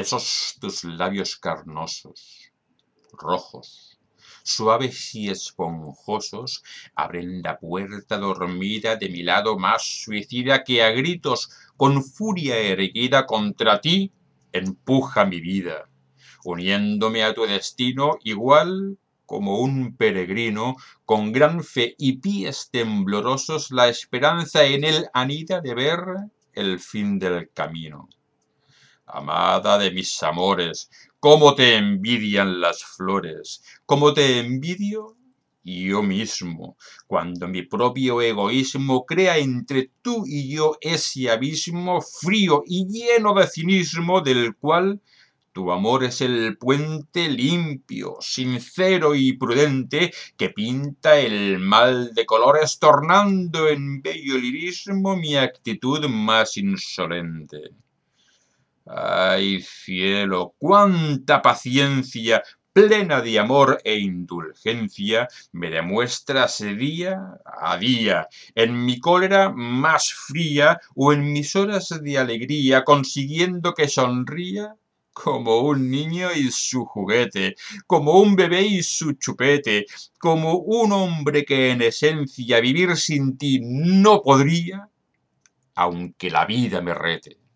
esos tus labios carnosos, rojos, suaves y esponjosos, abren la puerta dormida de mi lado más suicida que a gritos, con furia erguida contra ti, empuja mi vida, uniéndome a tu destino igual como un peregrino, con gran fe y pies temblorosos, la esperanza en él anida de ver el fin del camino. Amada de mis amores, cómo te envidian las flores, cómo te envidio yo mismo, cuando mi propio egoísmo crea entre tú y yo ese abismo frío y lleno de cinismo del cual tu amor es el puente limpio, sincero y prudente que pinta el mal de colores tornando en bello lirismo mi actitud más insolente. Ay, cielo, cuánta paciencia, plena de amor e indulgencia, me demuestras día a día, en mi cólera más fría o en mis horas de alegría, consiguiendo que sonría como un niño y su juguete, como un bebé y su chupete, como un hombre que en esencia vivir sin ti no podría, aunque la vida me rete.